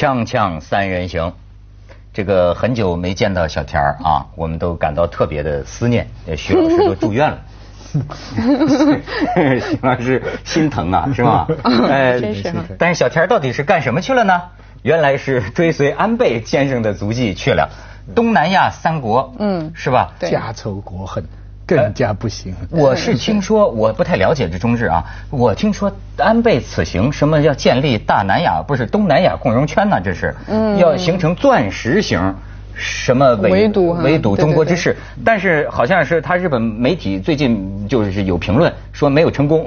锵锵三人行，这个很久没见到小田儿啊，我们都感到特别的思念。呃徐老师都住院了。徐老师心疼啊，是吧？哎真是但是小田到底是干什么去了呢？原来是追随安倍先生的足迹去了东南亚三国，嗯是吧？对家仇国恨，更加不行。我是听说，我不太了解这中日啊。我听说安倍此行什么要建立大南亚，不是东南亚共荣圈呢？这是，嗯要形成钻石型。什么围围堵哈围堵对对对中国之势？但是好像是他日本媒体最近就是有评论说没有成功，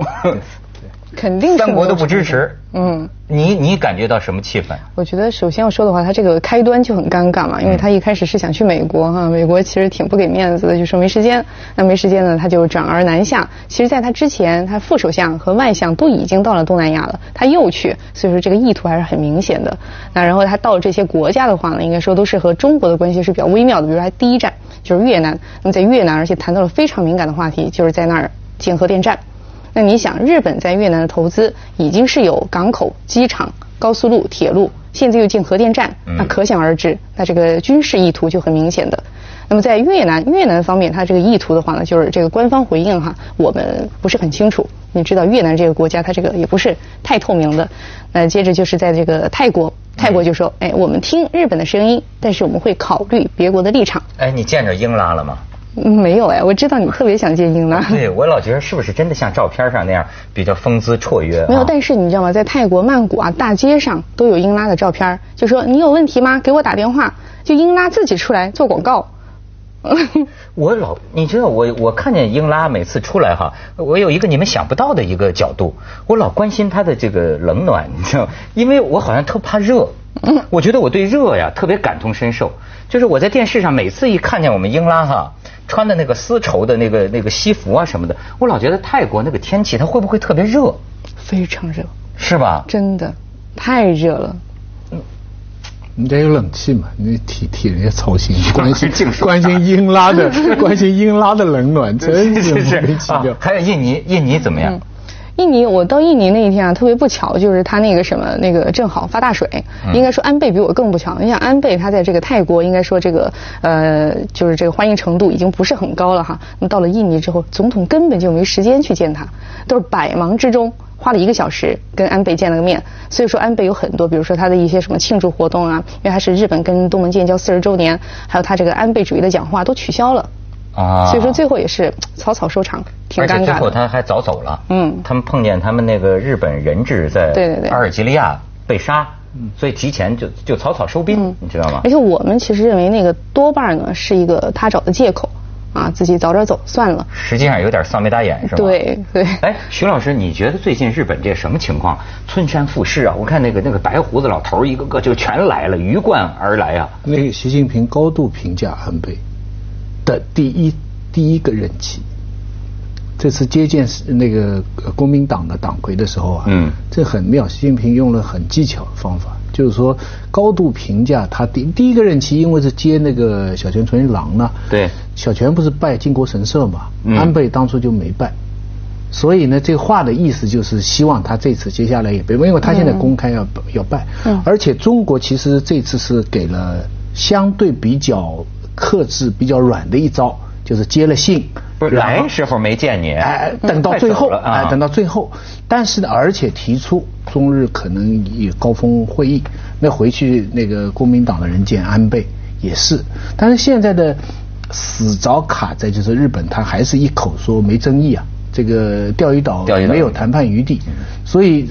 肯定是三国都不支持。嗯，你你感觉到什么气氛？我觉得首先要说的话，他这个开端就很尴尬嘛，因为他一开始是想去美国哈，美国其实挺不给面子的，就说没时间。那没时间呢，他就转而南下。其实，在他之前，他副首相和外相都已经到了东南亚了，他又去，所以说这个意图还是很明显的。那然后他到了这些国家的话呢，应该说都是和中国的关系是比较微妙的，比如说他第一站就是越南，那么在越南，而且谈到了非常敏感的话题，就是在那儿建核电站。那你想，日本在越南的投资已经是有港口、机场、高速路、铁路，现在又建核电站，那可想而知，那这个军事意图就很明显的。那么在越南越南方面，它这个意图的话呢，就是这个官方回应哈，我们不是很清楚。你知道越南这个国家，它这个也不是太透明的。那接着就是在这个泰国，泰国就说，哎，我们听日本的声音，但是我们会考虑别国的立场。哎，你见着英拉了吗？嗯，没有哎，我知道你特别想见英拉。对 我老觉得是不是真的像照片上那样比较风姿绰约啊？没有，但是你知道吗？在泰国曼谷啊，大街上都有英拉的照片儿，就说你有问题吗？给我打电话。就英拉自己出来做广告。我老，你知道我我看见英拉每次出来哈，我有一个你们想不到的一个角度，我老关心她的这个冷暖，你知道吗，因为我好像特怕热，我觉得我对热呀特别感同身受，就是我在电视上每次一看见我们英拉哈穿的那个丝绸的那个那个西服啊什么的，我老觉得泰国那个天气它会不会特别热，非常热，是吧？真的太热了。人家有冷气嘛，你替替人家操心，关心净关心英拉的，关心英拉的冷暖，真是是莫名其妙啊。还有印尼，印尼怎么样？印尼，我到印尼那一天啊，特别不巧，就是他那个什么，那个正好发大水。应该说安倍比我更不巧。你想安倍他在这个泰国，应该说这个呃，就是这个欢迎程度已经不是很高了哈。那么到了印尼之后，总统根本就没时间去见他，都是百忙之中花了一个小时跟安倍见了个面。所以说安倍有很多，比如说他的一些什么庆祝活动啊，因为他是日本跟东盟建交四十周年，还有他这个安倍主义的讲话都取消了。啊，所以说最后也是草草收场，挺而且最尴尬的。后他还早走了。嗯他们碰见他们那个日本人质在对对对阿尔及利亚被杀，所以提前就就草草收兵，你知道吗而？且我们其实认为那个多半呢是一个他找的借口，啊，自己早点走算了。实际上有点丧眉打眼，是吧？对对哎，徐老师，你觉得最近日本这什么情况？村山富市啊，我看那个那个白胡子老头一个个就全来了，鱼贯而来啊。那个习近平高度评价安倍的第一第一个任期。这次接见是那个呃国民党的党魁的时候啊，嗯这很妙，习近平用了很技巧的方法，就是说高度评价他第第一个任期，因为是接那个小泉纯一郎呢，对。小泉不是拜靖国神社嘛，嗯安倍当初就没拜，所以呢，这话的意思就是希望他这次接下来也别拜，因为他现在公开要、要拜，嗯。而且中国其实这次是给了相对比较克制、比较软的一招，就是接了信，不是来时候没见你，哎，等到最后，哎，等到最后，但是呢，而且提出中日可能有高峰会议，那回去那个国民党的人见安倍也是，但是现在的死着卡在就是日本，他还是一口说没争议啊，这个钓鱼岛。没有谈判余地，所以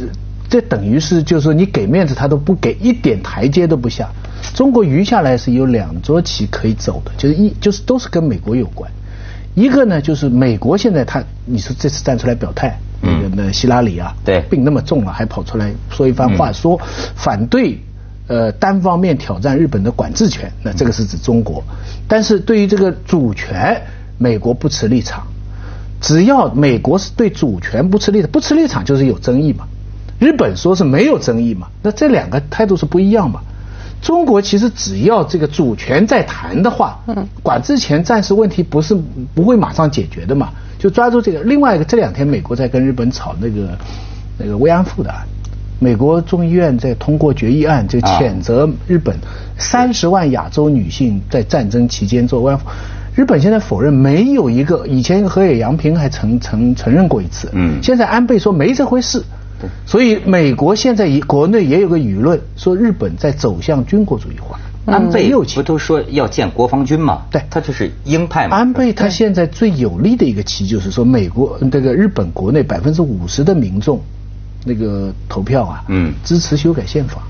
这等于是就是说你给面子他都不给，一点台阶都不下。中国余下来是有两桌棋可以走的，就是一就是都是跟美国有关。一个呢，就是美国现在他，你说这次站出来表态，那个嗯那希拉里啊，对病那么重了，还跑出来说一番话，嗯说反对呃单方面挑战日本的管制权，那这个是指中国。但是对于这个主权，美国不持立场。只要美国是对主权不持立场，不持立场就是有争议嘛。日本说是没有争议嘛，那这两个态度是不一样嘛。中国其实只要这个主权在谈的话，嗯，管制前暂时问题不是不会马上解决的嘛，就抓住这个。另外一个，这两天美国在跟日本吵那个那个慰安妇的案，美国众议院在通过决议案，就谴责日本三十万亚洲女性在战争期间做慰安妇。日本现在否认没有一个，以前河野洋平还承承承认过一次，嗯，现在安倍说没这回事，所以美国现在国内也有个舆论说日本在走向军国主义化。安倍不都说要建国防军吗？对，他就是鹰派嘛。安倍他现在最有利的一个棋就是说，美国这个日本国内百分之五十的民众那个投票啊，嗯，支持修改宪法。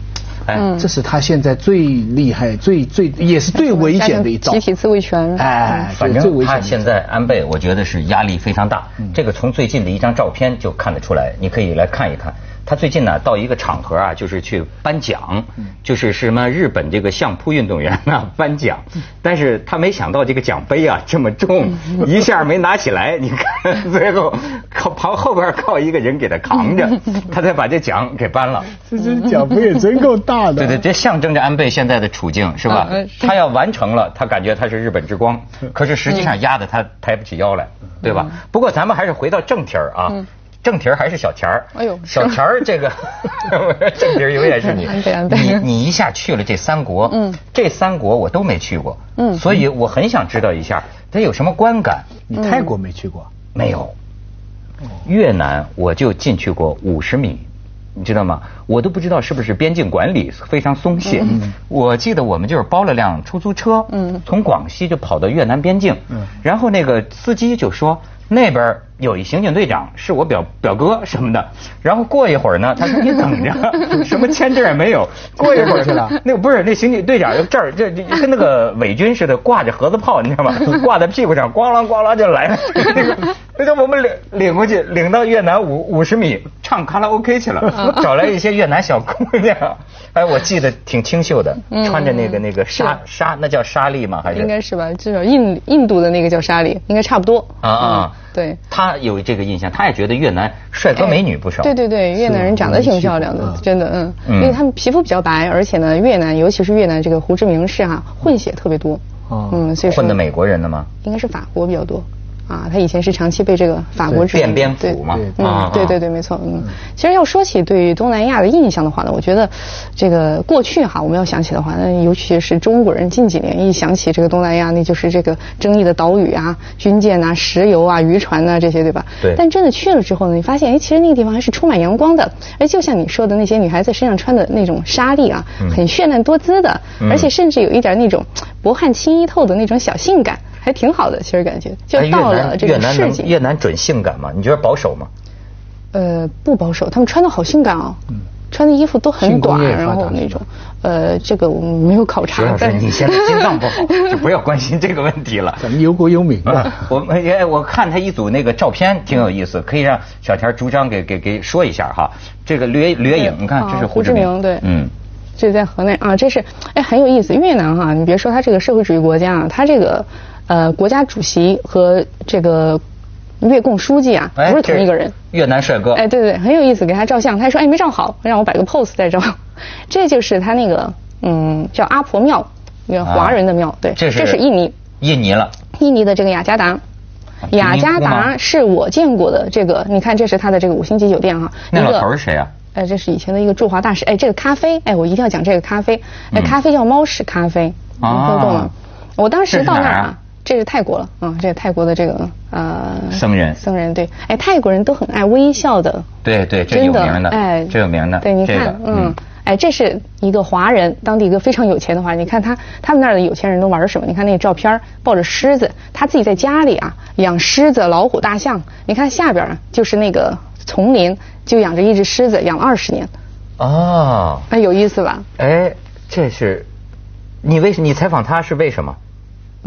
哎，这是他现在最厉害、最最也是最危险的一招。集体自卫权。哎，反正他现在安倍，我觉得是压力非常大。这个从最近的一张照片就看得出来，你可以来看一看。他最近呢，到一个场合啊，就是去颁奖，就是什么日本这个相扑运动员呢颁奖，但是他没想到这个奖杯啊这么重，一下没拿起来，你看最后 靠旁后边靠一个人给他扛着，他才把这奖给颁了。这这奖杯也真够大的。对对，这象征着安倍现在的处境是吧？他要完成了，他感觉他是日本之光，可是实际上压得他抬不起腰来，对吧？不过咱们还是回到正题儿啊。正题儿还是小钱儿？哎呦，小钱儿这个 正题儿永远是你。你你一下去了这三国，嗯，这三国我都没去过，嗯，所以我很想知道一下它有什么观感。你泰国没去过？没有。越南我就进去过五十米，你知道吗？我都不知道是不是边境管理非常松懈。我记得我们就是包了辆出租车，嗯，从广西就跑到越南边境，嗯，然后那个司机就说。那边有一刑警队长，是我表表哥什么的。然后过一会儿呢，他说 你等着，什么签证也没有。过一会儿去了，那不是那刑警队长这儿这跟那个伪军似的，挂着盒子炮，你知道吗？挂在屁股上，咣啷咣啷就来了。那个，那就我们领领过去，领到越南五五十米唱卡拉 OK 去了，找来一些越南小姑娘。哎，我记得挺清秀的，穿着那个那个纱纱，那叫纱丽吗？还是应该是吧？至少印印度的那个叫纱丽，应该差不多啊啊。对，他有这个印象，他也觉得越南帅哥美女不少。对对对，越南人长得挺漂亮的，真的，嗯，因为他们皮肤比较白，而且呢，越南尤其是越南这个胡志明市哈，混血特别多，嗯，所以混的美国人的吗？应该是法国比较多。啊，他以前是长期被这个法国殖民，边边嘛，嗯，对对对，没错，嗯。其实要说起对于东南亚的印象的话呢，我觉得这个过去哈，我们要想起的话，那尤其是中国人近几年一想起这个东南亚，那就是这个争议的岛屿啊、军舰啊、石油啊、渔船呐这些，对吧？对。但真的去了之后呢，你发现，哎，其实那个地方还是充满阳光的，哎，就像你说的那些女孩子身上穿的那种纱丽啊，很绚烂多姿的，而且甚至有一点那种薄汗轻衣透的那种小性感。还挺好的，其实感觉就到了这个市井。越南准性感吗？你觉得保守吗？呃，不保守，他们穿的好性感哦，穿的衣服都很短，然后那种，呃，这个我们没有考察。老师你现在心脏不好，就不要关心这个问题了。咱们忧国忧民啊。我们也我看他一组那个照片挺有意思，可以让小田主张给给给说一下哈。这个掠掠影，你看这是胡志明，对，嗯。这是在河内啊，这是哎很有意思。越南哈，你别说它这个社会主义国家啊，它这个呃国家主席和这个越共书记啊不是同一个人。越南帅哥。哎，对对，很有意思，给他照相，他说哎没照好，让我摆个 pose 再照。这就是他那个嗯叫阿婆庙，那个华人的庙，对，这是印尼。印尼了。印尼的这个雅加达，雅加达是我见过的这个，你看这是他的这个五星级酒店哈。那老头是谁啊？哎，这是以前的一个驻华大使。哎，这个咖啡，哎，我一定要讲这个咖啡。哎，咖啡叫猫屎咖啡。你听懂了？我当时到那儿啊，这是泰国了。啊，这是泰国的这个呃僧人。僧人对，哎，泰国人都很爱微笑的。对对，这有名的。哎，这有名的。对，你看，嗯，哎，这是一个华人，当地一个非常有钱的华人。你看他，他们那儿的有钱人都玩什么？你看那个照片，抱着狮子，他自己在家里啊养狮子、老虎、大象。你看下边就是那个丛林。就养着一只狮子，养了二十年。哦，那有意思吧？哎，这是你为什？你采访他是为什么？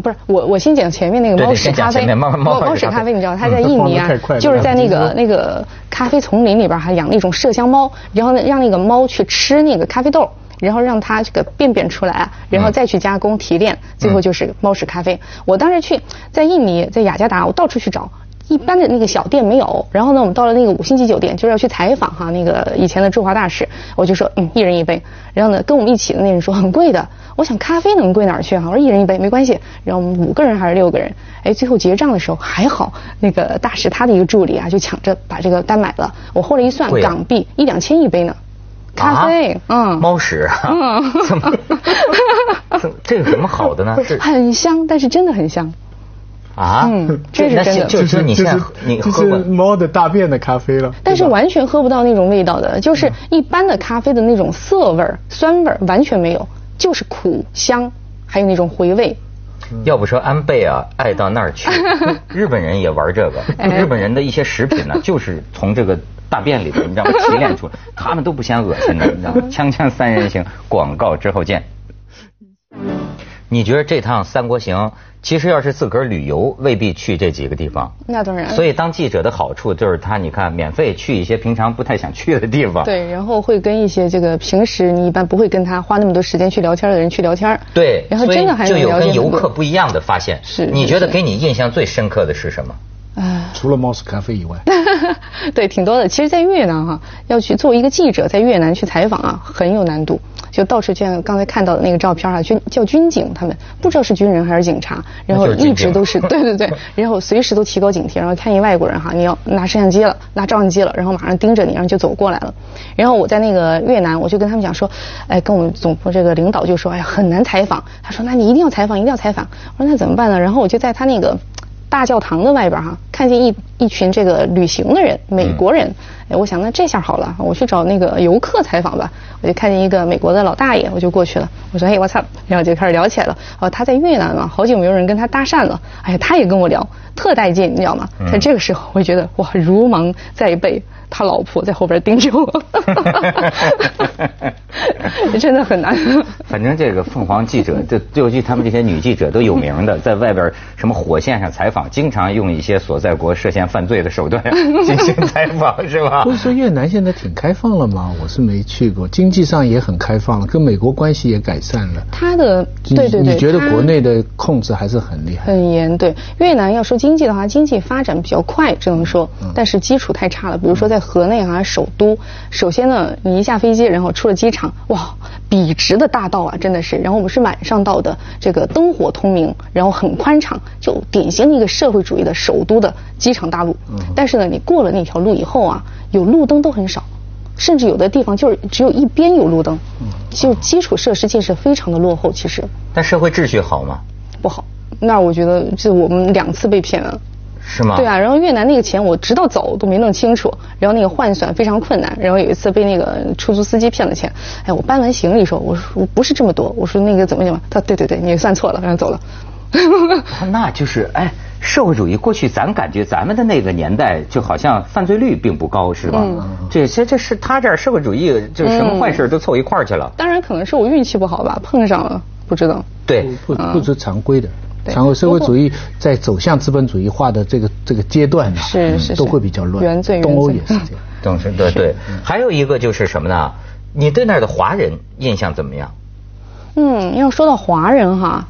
不是我，我先讲前面那个猫屎咖啡。猫猫屎咖啡，你知道它在印尼啊，就是在那个那个咖啡丛林里边还养了一种麝香猫，然后呢让那个猫去吃那个咖啡豆，然后让它这个便便出来，然后再去加工提炼，最后就是猫屎咖啡。我当时去在印尼，在雅加达，我到处去找。一般的那个小店没有，然后呢，我们到了那个五星级酒店，就是要去采访哈那个以前的驻华大使，我就说嗯，一人一杯。然后呢，跟我们一起的那人说很贵的，我想咖啡能贵哪儿去哈？我说一人一杯没关系。然后我们五个人还是六个人，哎，最后结账的时候还好，那个大使他的一个助理啊就抢着把这个单买了。我后来一算，港币一两千一杯呢。咖啡，嗯，猫屎，嗯，怎么？怎么这有什么好的呢？很香，但是真的很香。啊，嗯这是真的就就是你现在你就是喝过猫的大便的咖啡了。但是完全喝不到那种味道的，就是一般的咖啡的那种涩味儿、酸味儿完全没有，就是苦香，还有那种回味。要不说安倍啊爱到那儿去，日本人也玩这个。哎日本人的一些食品呢，就是从这个大便里边，你知道吗？提炼出来，他们都不嫌恶心的，你知道吗？锵锵三人行，广告之后见。你觉得这趟三国行，其实要是自个儿旅游，未必去这几个地方。那当然。所以当记者的好处就是他，你看免费去一些平常不太想去的地方。对，然后会跟一些这个平时你一般不会跟他花那么多时间去聊天的人去聊天。对，然后真的还所以就有跟游客不一样的发现。是你觉得给你印象最深刻的是什么？唉。除了猫屎咖啡以外，对，挺多的。其实，在越南哈、要去作为一个记者在越南去采访啊，很有难度。就到处像刚才看到的那个照片啊，军叫军警，他们不知道是军人还是警察，然后一直都是对对 对，然后随时都提高警惕，然后看一外国人哈，你要拿摄像机了，拿照相机了，然后马上盯着你，然后就走过来了。然后我在那个越南，我就跟他们讲说，哎，跟我们总部这个领导就说，哎呀，很难采访。他说，那你一定要采访，一定要采访。我说那怎么办呢？然后我就在他那个。大教堂的外边哈，看见一一群这个旅行的人，美国人。哎，我想那这下好了，我去找那个游客采访吧。我就看见一个美国的老大爷，我就过去了。我说，哎，我操，然后就开始聊起来了。哦，他在越南嘛，好久没有人跟他搭讪了。哎呀，他也跟我聊，特带劲，你知道吗？在这个时候，我就觉得哇，如芒在背，他老婆在后边盯着我，真的很难。反正这个凤凰记者，这尤其他们这些女记者都有名的，在外边什么火线上采访，经常用一些所在国涉嫌犯罪的手段 进行采访，是吧不？是说越南现在挺开放了吗？我是没去过，经济上也很开放了，跟美国关系也改善了。他的对对对，你觉得国内的控制还是很厉害？很严，对越南要说经济的话，经济发展比较快，只能说，但是基础太差了。比如说在河内啊，首都，首先呢，你一下飞机，然后出了机场，哇，笔直的大道啊，真的是。然后我们是晚上到的，这个灯火通明，然后很宽敞，就典型的一个社会主义的首都的机场大路。但是呢，你过了那条路以后啊，有路灯都很少。甚至有的地方就是只有一边有路灯，就基础设施建设非常的落后，其实但社会秩序好吗？不好。那我觉得就我们两次被骗了。是吗？对啊，然后越南那个钱我直到走都没弄清楚，然后那个换算非常困难，然后有一次被那个出租司机骗了钱，哎，我搬完行李说，我说我不是这么多，我说那个怎么怎么，他对对对，你算错了，然后走了。啊那就是哎，社会主义过去咱感觉咱们的那个年代就好像犯罪率并不高，是吧？这些这是他这儿社会主义，就什么坏事都凑一块儿去了。当然可能是我运气不好吧，碰上了，不知道。对，不不是常规的。对常规社会主义在走向资本主义化的这个这个阶段呢，是是是都会比较乱。原罪东欧也是这样。懂是，对对。还有一个就是什么呢？你对那儿的华人印象怎么样？嗯，要说到华人哈，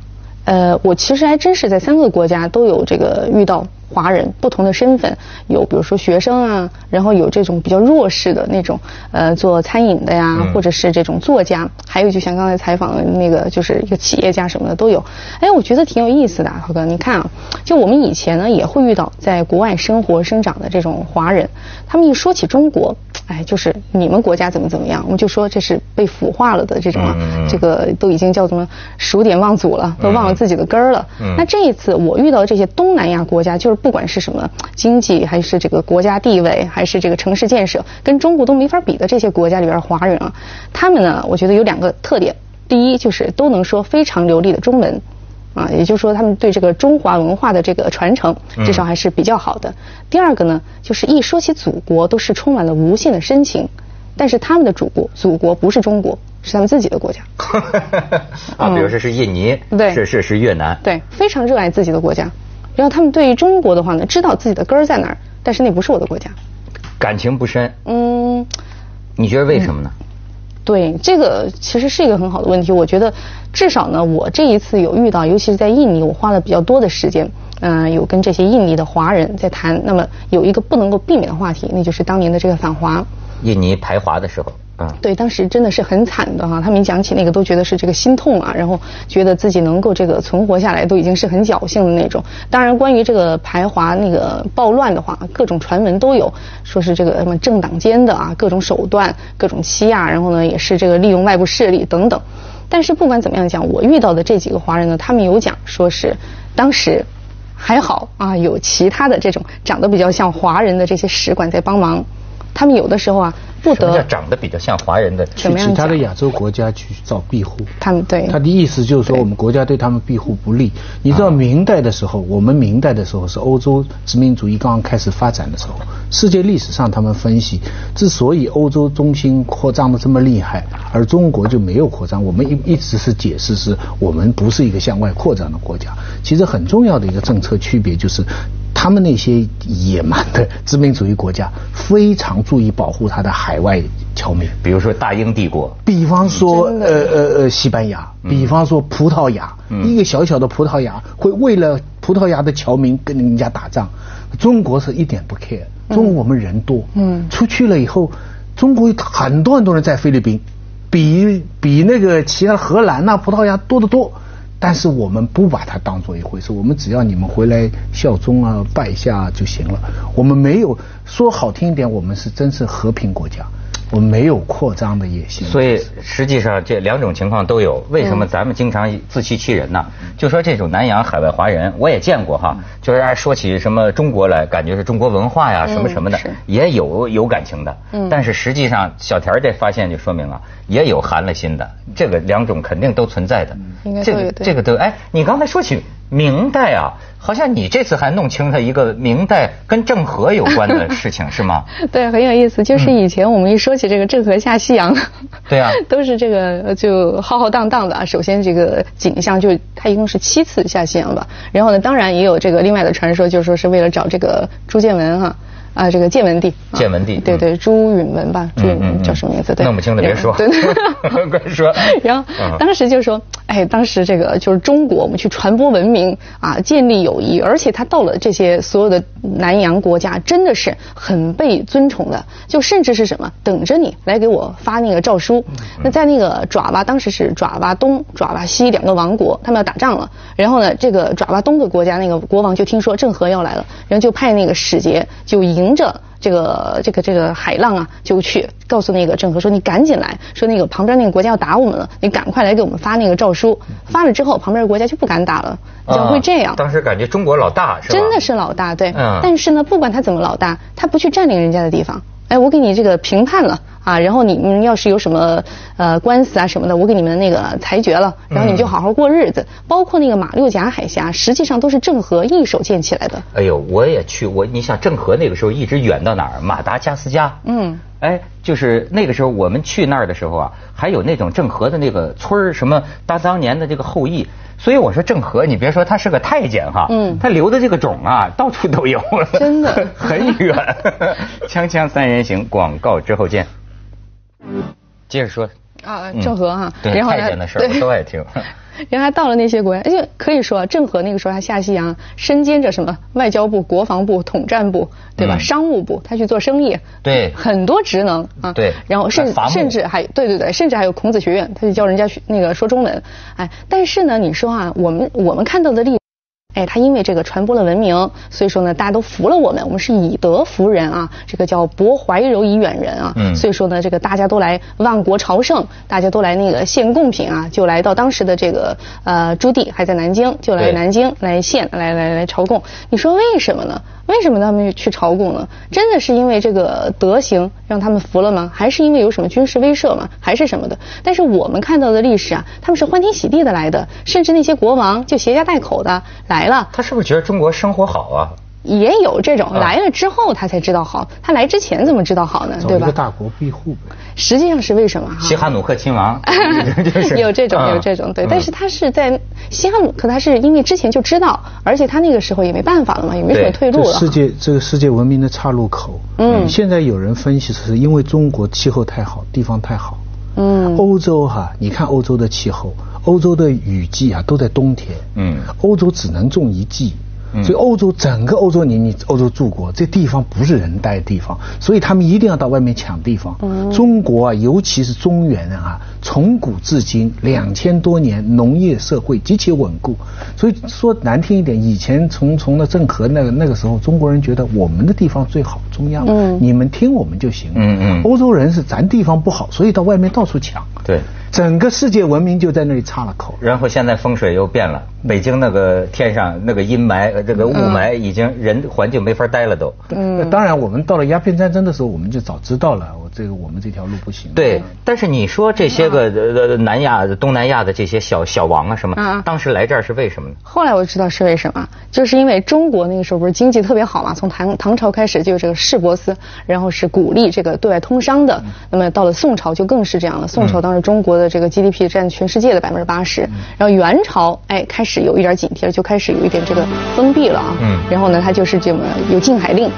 呃，我其实还真是在三个国家都有这个遇到华人不同的身份，有比如说学生啊，然后有这种比较弱势的那种呃做餐饮的呀，嗯或者是这种作家，还有就像刚才采访的那个就是一个企业家什么的都有。哎，我觉得挺有意思的啊，涛哥，你看啊，就我们以前呢也会遇到在国外生活生长的这种华人，他们一说起中国。哎，就是你们国家怎么怎么样，我们就说这是被腐化了的这种啊，这个都已经叫什么数典忘祖了，都忘了自己的根儿了。嗯那这一次我遇到的这些东南亚国家，就是不管是什么经济，还是这个国家地位，还是这个城市建设，跟中国都没法比的这些国家里边的华人啊，他们呢，我觉得有两个特点，第一就是都能说非常流利的中文。啊，也就是说，他们对这个中华文化的这个传承，至少还是比较好的。第二个呢，就是一说起祖国，都是充满了无限的深情。但是他们的祖国，祖国不是中国，是他们自己的国家。啊，比如说是印尼，对是是是越南，对，非常热爱自己的国家。然后他们对于中国的话呢，知道自己的根儿在哪儿，但是那不是我的国家。感情不深。嗯，你觉得为什么呢？对，这个其实是一个很好的问题。我觉得至少呢，我这一次有遇到，尤其是在印尼，我花了比较多的时间，嗯、有跟这些印尼的华人在谈。那么有一个不能够避免的话题，那就是当年的这个反华。印尼排华的时候，对，当时真的是很惨的哈，他们一讲起那个都觉得是这个心痛啊，然后觉得自己能够这个存活下来都已经是很侥幸的那种。当然，关于这个排华那个暴乱的话，各种传闻都有，说是这个什么政党间的啊，各种手段、各种欺压，然后呢也是这个利用外部势力等等。但是不管怎么样讲，我遇到的这几个华人呢，他们有讲说是当时。还好啊，有其他的这种长得比较像华人的这些使馆在帮忙，他们有的时候啊不什么叫长得比较像华人的？去其他的亚洲国家去找庇护。他们对他的意思就是说，我们国家对他们庇护不利。你知道明代的时候，我们明代的时候是欧洲殖民主义刚刚开始发展的时候，世界历史上他们分析，之所以欧洲中心扩张的这么厉害，而中国就没有扩张，我们一一直是解释是我们不是一个向外扩张的国家。其实很重要的一个政策区别就是。他们那些野蛮的殖民主义国家非常注意保护他的海外侨民，比如说大英帝国，比方说，呃呃呃，西班牙，比方说葡萄牙，一个小小的葡萄牙会为了葡萄牙的侨民跟人家打仗，中国是一点不 care，中国我们人多，嗯。出去了以后，中国很多很多人在菲律宾，比比那个其他荷兰呐、葡萄牙多得多。但是我们不把它当做一回事，我们只要你们回来效忠啊、拜下就行了。我们没有说好听一点，我们是真是和平国家，我们没有扩张的野心。所以实际上这两种情况都有。为什么咱们经常自欺欺人呢？就说这种南洋海外华人，我也见过哈，就是说起什么中国来，感觉是中国文化呀什么什么的，也有有感情的。嗯但是实际上，小田这发现就说明了，也有寒了心的，这个两种肯定都存在的。这个这个都哎，你刚才说起明代啊，好像你这次还弄清了一个明代跟郑和有关的事情是吗？对，很有意思。就是以前我们一说起这个郑和下西洋，嗯对啊 都是这个呃就浩浩荡荡的啊。首先这个景象就他一共是七次下西洋吧，然后呢，当然也有这个另外的传说，就是说是为了找这个朱建文哈。啊，这个建文帝，啊建文帝对对，朱允文吧，朱允文叫什么名字？对，弄不清的别说，对，快说。然后嗯当时就说，哎，当时这个就是中国，我们去传播文明啊，建立友谊，而且他到了这些所有的南洋国家，真的是很被尊崇的，就甚至是什么，等着你来给我发那个诏书。那在那个爪哇，当时是爪哇东、爪哇西两个王国，他们要打仗了。然后呢，这个爪哇东的国家那个国王就听说郑和要来了，然后就派那个使节就迎着。这个这个这个海浪啊，就去告诉那个郑和说：“你赶紧来，说那个旁边那个国家要打我们了，你赶快来给我们发那个诏书。发了之后，旁边的国家就不敢打了，怎么会这样？啊当时感觉中国老大是吧？真的是老大，对。嗯但是呢，不管他怎么老大，他不去占领人家的地方。哎，我给你这个评判了啊，然后你们要是有什么呃官司啊什么的，我给你们那个裁决了，然后你们就好好过日子。包括那个马六甲海峡，实际上都是郑和一手建起来的。哎呦，我也去，我你想郑和那个时候一直远到哪儿？马达加斯加。嗯。哎，就是那个时候我们去那儿的时候啊，还有那种郑和的那个村儿，什么他当年的这个后裔。所以我说郑和，你别说他是个太监哈，嗯他留的这个种啊，到处都有，真的 很远。锵锵三人行，广告之后见。接着说啊，嗯郑和哈，对然后呢太监的事儿我都爱听。然后他到了那些国家，就可以说郑和那个时候他下西洋，身兼着什么外交部、国防部、统战部，对吧？嗯商务部，他去做生意，对很多职能啊。对然后甚甚至还对对对，甚至还有孔子学院，他就教人家学那个说中文。哎，但是呢，你说啊，我们我们看到的例。哎，他因为这个传播了文明，所以说呢，大家都服了我们，我们是以德服人啊，这个叫博怀柔以远人啊。嗯所以说呢，这个大家都来万国朝圣，大家都来那个献贡品啊，就来到当时的这个呃朱棣还在南京，就来南京来献，来来来朝贡。你说为什么呢？为什么他们去朝贡呢？真的是因为这个德行让他们服了吗？还是因为有什么军事威慑吗？还是什么的？但是我们看到的历史啊，他们是欢天喜地的来的，甚至那些国王就携家带口的来了。他是不是觉得中国生活好啊？也有这种啊来了之后他才知道好，他来之前怎么知道好呢？对吧？大国庇护呗。实际上是为什么哈？西哈努克亲王，有这种嗯有这种对，嗯但是他是在西哈努克，他是因为之前就知道，而且他那个时候也没办法了嘛，也没什么退路了。这世界这个世界文明的岔路口。嗯现在有人分析是因为中国气候太好，地方太好。嗯欧洲哈，你看欧洲的气候，欧洲的雨季啊都在冬天。嗯。欧洲只能种一季，所以欧洲整个欧洲，你你欧洲住过，这地方不是人待的地方，所以他们一定要到外面抢地方。中国啊，尤其是中原啊，从古至今两千多年农业社会极其稳固，所以说难听一点，以前从从那郑和那个那个时候，中国人觉得我们的地方最好，中央，嗯你们听我们就行。嗯嗯。欧洲人是咱地方不好，所以到外面到处抢。对。整个世界文明就在那里插了口。然后现在风水又变了，北京那个天上那个阴霾，这个雾霾已经人环境没法待了都。嗯。当然，我们到了鸦片战争的时候，我们就早知道了，我这个我们这条路不行。对。但是你说这些个呃南亚、东南亚的这些小小王啊什么，当时来这儿是为什么呢？后来我就知道是为什么，就是因为中国那个时候不是经济特别好嘛，从唐唐朝开始就有这个市舶司，然后是鼓励这个对外通商的。那么到了宋朝就更是这样了，宋朝当时中国的这个 GDP 占全世界的百分之八十，然后元朝哎开始有一点警惕了，就开始有一点这个封闭了啊。嗯。然后呢，它就是这么有禁海令，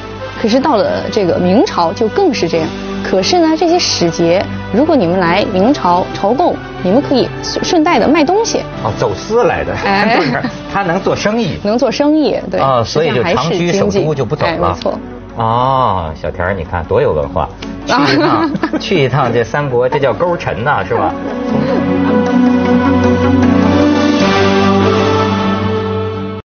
可是到了这个明朝就更是这样。可是呢，这些使节，如果你们来明朝朝贡，你们可以顺顺带的卖东西。哦，走私来的。哎。他能做生意。能做生意，对。啊，所以就长居首都就不走了。没错。哦小田你看多有文化。去一趟去一趟这三国这叫勾陈呐是吧？